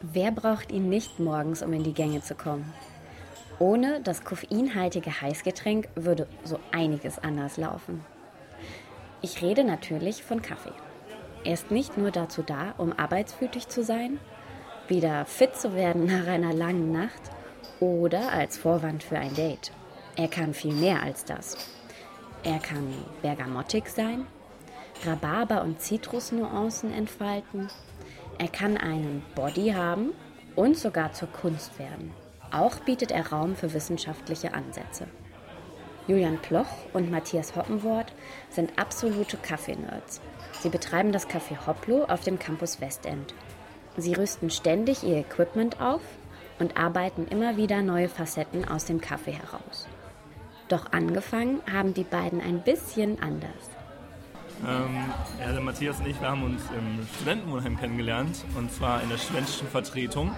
Wer braucht ihn nicht morgens, um in die Gänge zu kommen? Ohne das koffeinhaltige Heißgetränk würde so einiges anders laufen. Ich rede natürlich von Kaffee. Er ist nicht nur dazu da, um arbeitswütig zu sein, wieder fit zu werden nach einer langen Nacht oder als Vorwand für ein Date. Er kann viel mehr als das. Er kann bergamottig sein, Rhabarber- und Zitrusnuancen entfalten. Er kann einen Body haben und sogar zur Kunst werden. Auch bietet er Raum für wissenschaftliche Ansätze. Julian Ploch und Matthias Hoppenwort sind absolute Kaffee-Nerds. Sie betreiben das Café Hoplo auf dem Campus Westend. Sie rüsten ständig ihr Equipment auf und arbeiten immer wieder neue Facetten aus dem Kaffee heraus. Doch angefangen haben die beiden ein bisschen anders. Ähm, ja, der Matthias und ich, wir haben uns im Studentenwohnheim kennengelernt und zwar in der studentischen Vertretung.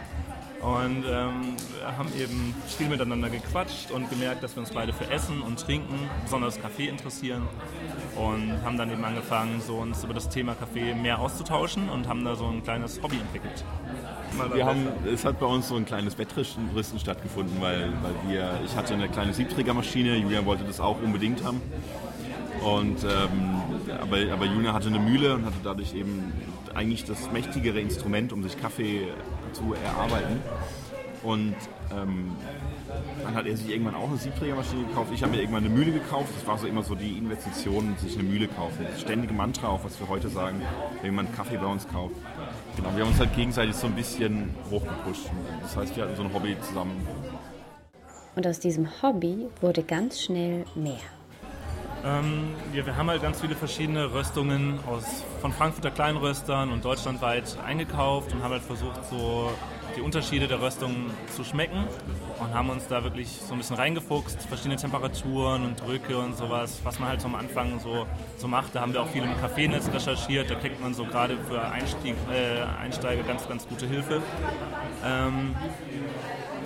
Und ähm, wir haben eben viel miteinander gequatscht und gemerkt, dass wir uns beide für Essen und Trinken, besonders Kaffee interessieren. Und haben dann eben angefangen, so uns über das Thema Kaffee mehr auszutauschen und haben da so ein kleines Hobby entwickelt. Wir haben, es hat bei uns so ein kleines Wettrüsten stattgefunden, weil, weil wir, ich hatte eine kleine Siebträgermaschine, Julian wollte das auch unbedingt haben. Und, ähm, aber, aber Julian hatte eine Mühle und hatte dadurch eben eigentlich das mächtigere Instrument, um sich Kaffee zu erarbeiten. Und ähm, dann hat er sich irgendwann auch eine Siebträgermaschine gekauft. Ich habe mir irgendwann eine Mühle gekauft. Das war so immer so die Investition, sich eine Mühle kaufen. Das ständige Mantra, auch was wir heute sagen, wenn man Kaffee bei uns kauft. Genau, wir haben uns halt gegenseitig so ein bisschen hochgepusht. Das heißt, wir hatten so ein Hobby zusammen. Und aus diesem Hobby wurde ganz schnell mehr. Ähm, ja, wir haben halt ganz viele verschiedene Röstungen aus, von Frankfurter Kleinröstern und deutschlandweit eingekauft und haben halt versucht, so die Unterschiede der Röstungen zu schmecken und haben uns da wirklich so ein bisschen reingefuchst, verschiedene Temperaturen und Drücke und sowas, was man halt am Anfang so, so macht. Da haben wir auch viel im Kaffeenetz recherchiert, da kriegt man so gerade für Einstieg, äh, Einsteiger ganz, ganz gute Hilfe. Ähm,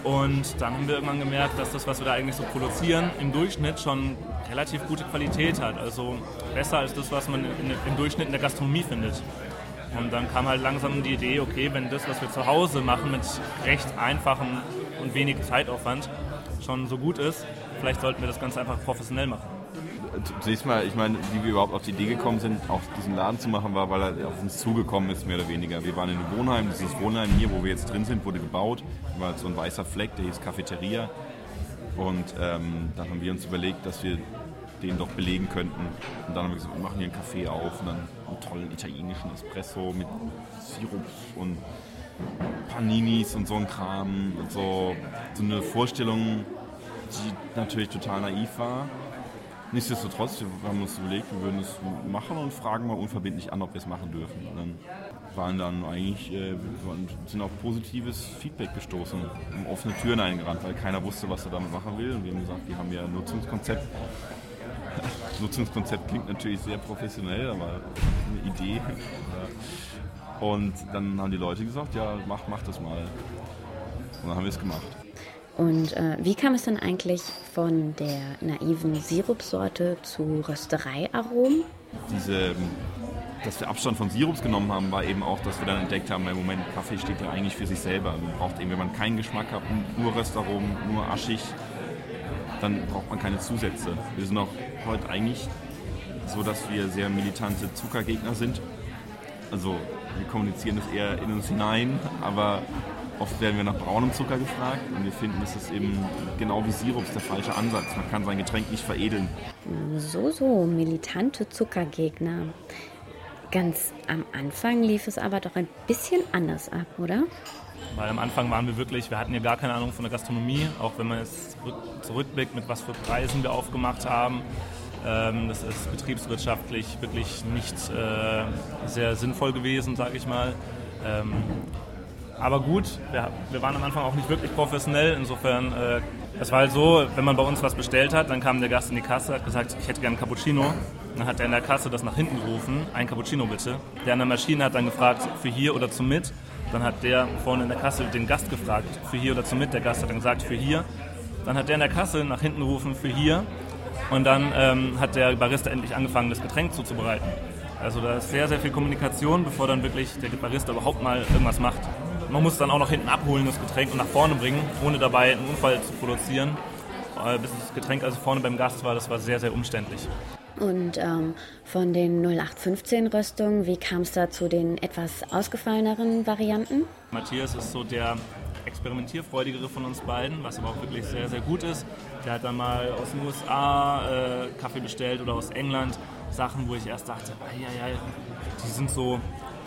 und dann haben wir irgendwann gemerkt, dass das, was wir da eigentlich so produzieren, im Durchschnitt schon relativ gute Qualität hat. Also besser als das, was man in, im Durchschnitt in der Gastronomie findet. Und dann kam halt langsam die Idee, okay, wenn das, was wir zu Hause machen, mit recht einfachem und wenig Zeitaufwand schon so gut ist, vielleicht sollten wir das Ganze einfach professionell machen. Zunächst mal, ich meine, wie wir überhaupt auf die Idee gekommen sind, auch diesen Laden zu machen, war, weil er auf uns zugekommen ist, mehr oder weniger. Wir waren in einem Wohnheim, dieses Wohnheim hier, wo wir jetzt drin sind, wurde gebaut. Da war so ein weißer Fleck, der hieß Cafeteria. Und ähm, dann haben wir uns überlegt, dass wir den doch belegen könnten. Und dann haben wir gesagt, wir machen hier einen Kaffee auf und dann einen tollen italienischen Espresso mit Sirup und Paninis und so ein Kram. Und so, so eine Vorstellung, die natürlich total naiv war. Nichtsdestotrotz, wir haben uns überlegt, wir würden es machen und fragen mal unverbindlich an, ob wir es machen dürfen. Und dann waren dann eigentlich, äh, sind auf positives Feedback gestoßen, um offene Türen eingerannt, weil keiner wusste, was er damit machen will. Und wir haben gesagt, wir haben ja ein Nutzungskonzept. Nutzungskonzept klingt natürlich sehr professionell, aber eine Idee. Und dann haben die Leute gesagt, ja, mach, mach das mal. Und dann haben wir es gemacht. Und äh, wie kam es dann eigentlich von der naiven Sirupsorte zu Röstereiaromen? Diese, dass wir Abstand von Sirups genommen haben, war eben auch, dass wir dann entdeckt haben, im Moment Kaffee steht ja eigentlich für sich selber. Man braucht eben, wenn man keinen Geschmack hat, nur Röstaromen, nur aschig, dann braucht man keine Zusätze. Wir sind auch heute eigentlich so, dass wir sehr militante Zuckergegner sind. Also wir kommunizieren das eher in uns hinein, aber oft werden wir nach braunem Zucker gefragt und wir finden, das ist eben genau wie Sirups der falsche Ansatz. Man kann sein Getränk nicht veredeln. So, so, militante Zuckergegner. Ganz am Anfang lief es aber doch ein bisschen anders ab, oder? Weil am Anfang waren wir wirklich, wir hatten ja gar keine Ahnung von der Gastronomie, auch wenn man jetzt zurückblickt, mit was für Preisen wir aufgemacht haben. Ähm, das ist betriebswirtschaftlich wirklich nicht äh, sehr sinnvoll gewesen, sage ich mal. Aber gut, wir, wir, waren am Anfang auch nicht wirklich professionell. Insofern, äh, es war halt so, wenn man bei uns was bestellt hat, dann kam der Gast in die Kasse, hat gesagt, ich hätte gerne einen Cappuccino. Dann hat er in der Kasse das nach hinten gerufen, ein Cappuccino bitte. Der an der Maschine hat dann gefragt, für hier oder zum Mit. Dann hat der vorne in der Kasse den Gast gefragt, für hier oder zum Mit. Der Gast hat dann gesagt, für hier. Dann hat der in der Kasse nach hinten gerufen, für hier. Und dann ähm, hat der Barista endlich angefangen, das Getränk zuzubereiten. Also da ist sehr, sehr viel Kommunikation, bevor dann wirklich der Barista überhaupt mal irgendwas macht. Man muss dann auch noch hinten abholen, das Getränk, und nach vorne bringen, ohne dabei einen Unfall zu produzieren. Äh, bis das Getränk also vorne beim Gast war, das war sehr, sehr umständlich. Und ähm, von den 0815 Röstungen, wie kam es da zu den etwas ausgefalleneren Varianten? Matthias ist so der experimentierfreudigere von uns beiden, was aber auch wirklich sehr, sehr gut ist. Der hat dann mal aus den USA äh, Kaffee bestellt oder aus England Sachen, wo ich erst dachte, ja, ja, die sind so,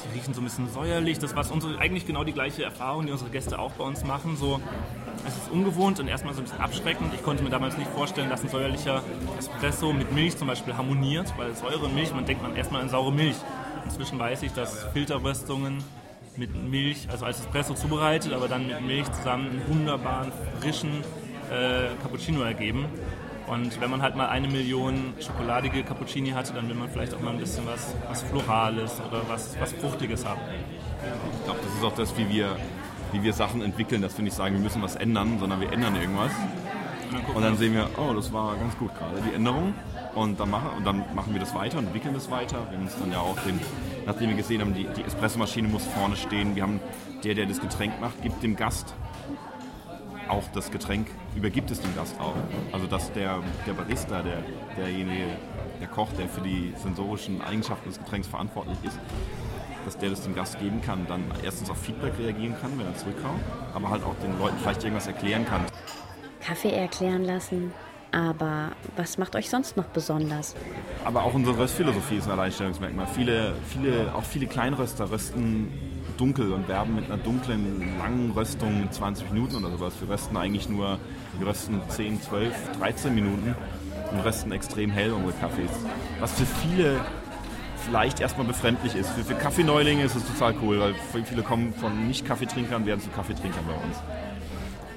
die riechen so ein bisschen säuerlich. Das war unsere, eigentlich genau die gleiche Erfahrung, die unsere Gäste auch bei uns machen. So, es ist ungewohnt und erstmal so ein bisschen abschreckend. Ich konnte mir damals nicht vorstellen, dass ein säuerlicher Espresso mit Milch zum Beispiel harmoniert, weil Säure und Milch, man denkt man erstmal an saure Milch. Inzwischen weiß ich, dass Filterröstungen mit Milch, also als Espresso zubereitet, aber dann mit Milch zusammen einen wunderbaren, frischen äh, Cappuccino ergeben. Und wenn man halt mal eine Million schokoladige Cappuccini hatte, dann will man vielleicht auch mal ein bisschen was, was Florales oder was, was Fruchtiges haben. Ich glaube, das ist auch das, wie wir, wie wir Sachen entwickeln, dass wir nicht sagen, wir müssen was ändern, sondern wir ändern irgendwas. Und dann, und dann sehen wir, oh, das war ganz gut gerade, die Änderung. Und dann, machen, und dann machen wir das weiter und entwickeln das weiter. Wir haben uns dann ja auch den, nachdem wir gesehen haben, die, die Espressomaschine muss vorne stehen. Wir haben der, der das Getränk macht, gibt dem Gast auch das Getränk übergibt es dem Gast auch. Also dass der, der Barista, der, derjenige, der Koch, der für die sensorischen Eigenschaften des Getränks verantwortlich ist, dass der das dem Gast geben kann, dann erstens auf Feedback reagieren kann, wenn er zurückkommt, aber halt auch den Leuten vielleicht irgendwas erklären kann. Kaffee erklären lassen, aber was macht euch sonst noch besonders? Aber auch unsere Röstphilosophie ist ein Alleinstellungsmerkmal. Viele, viele, auch viele Kleinröster rösten dunkel und werben mit einer dunklen, langen Röstung in 20 Minuten oder sowas. Wir rösten eigentlich nur, wir rösten 10, 12, 13 Minuten und rösten extrem hell unsere Kaffees. Was für viele vielleicht erstmal befremdlich ist. Für, für Kaffeeneulinge ist es total cool, weil viele kommen von Nicht-Kaffeetrinkern, werden zu Kaffeetrinkern bei uns.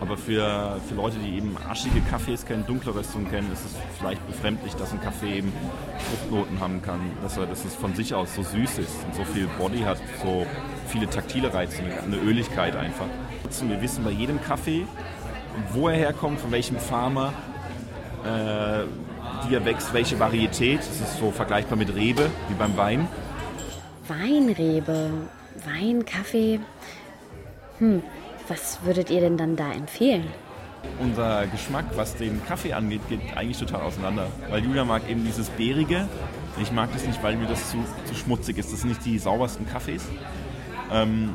Aber für, für Leute, die eben aschige Kaffees kennen, dunkle Röstungen kennen, ist es vielleicht befremdlich, dass ein Kaffee eben Fruchtnoten haben kann, dass, er, dass es von sich aus so süß ist und so viel Body hat, so viele taktile Reize, eine Öligkeit einfach. Wir wissen bei jedem Kaffee, wo er herkommt, von welchem Farmer, äh, wie er wächst, welche Varietät. Das ist so vergleichbar mit Rebe, wie beim Wein. Weinrebe, Wein, Kaffee. Hm, was würdet ihr denn dann da empfehlen? Unser Geschmack, was den Kaffee angeht, geht eigentlich total auseinander. Weil Julia mag eben dieses Beerige. Ich mag das nicht, weil mir das zu, zu schmutzig ist. Das sind nicht die saubersten Kaffees. Ähm,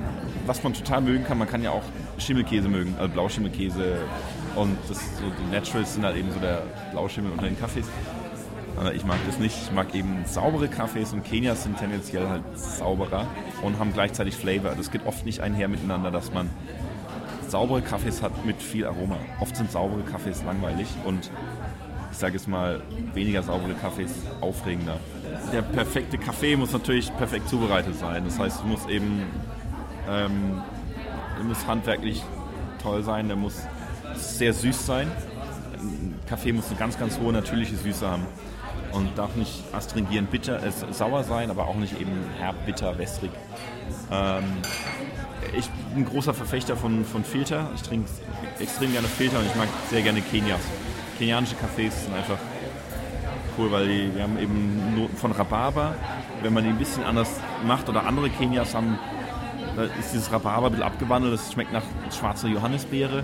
was man total mögen kann, man kann ja auch Schimmelkäse mögen, also Blauschimmelkäse. Und das so, die Naturals sind halt eben so der Blauschimmel unter den Kaffees. Ich mag das nicht. Ich mag eben saubere Kaffees und Kenias sind tendenziell halt sauberer und haben gleichzeitig Flavor. Das geht oft nicht einher miteinander, dass man saubere Kaffees hat mit viel Aroma. Oft sind saubere Kaffees langweilig und ich sage es mal, weniger saubere Kaffees aufregender. Der perfekte Kaffee muss natürlich perfekt zubereitet sein. Das heißt, es muss eben ähm, muss handwerklich toll sein, der muss sehr süß sein. Ein Kaffee muss eine ganz, ganz hohe natürliche Süße haben und darf nicht astringierend bitter, äh, sauer sein, aber auch nicht eben herb, bitter, wässrig. Ähm, ich bin ein großer Verfechter von, von Filter. Ich trinke extrem gerne Filter und ich mag sehr gerne Kenias. Kenianische Cafés sind einfach cool, weil die, die haben eben Noten von Rhabarber. Wenn man die ein bisschen anders macht oder andere Kenias haben, da ist dieses Rhabarber ein bisschen abgewandelt. Das schmeckt nach schwarzer Johannisbeere.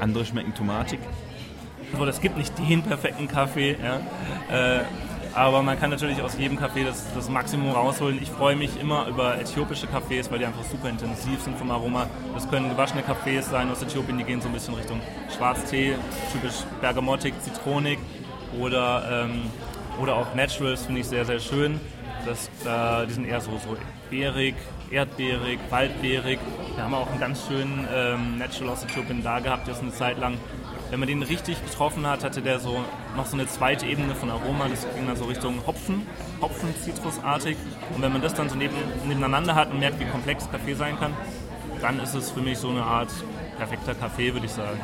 Andere schmecken tomatig. So, das gibt nicht den perfekten Kaffee. Ja. Äh, aber man kann natürlich aus jedem Kaffee das, das Maximum rausholen. Ich freue mich immer über äthiopische Kaffees, weil die einfach super intensiv sind vom Aroma. Das können gewaschene Kaffees sein aus Äthiopien, die gehen so ein bisschen Richtung Schwarztee, typisch bergamottig, zitronig oder, ähm, oder auch Naturals finde ich sehr, sehr schön. Das, äh, die sind eher so, so beerig, erdbeerig, waldbeerig. Wir haben auch einen ganz schönen ähm, Natural aus Äthiopien da gehabt, jetzt eine Zeit lang wenn man den richtig getroffen hat, hatte der so noch so eine zweite Ebene von Aroma. Das ging dann so Richtung Hopfen, Hopfen, zitrusartig. Und wenn man das dann so neben, nebeneinander hat und merkt, wie komplex Kaffee sein kann, dann ist es für mich so eine Art perfekter Kaffee, würde ich sagen.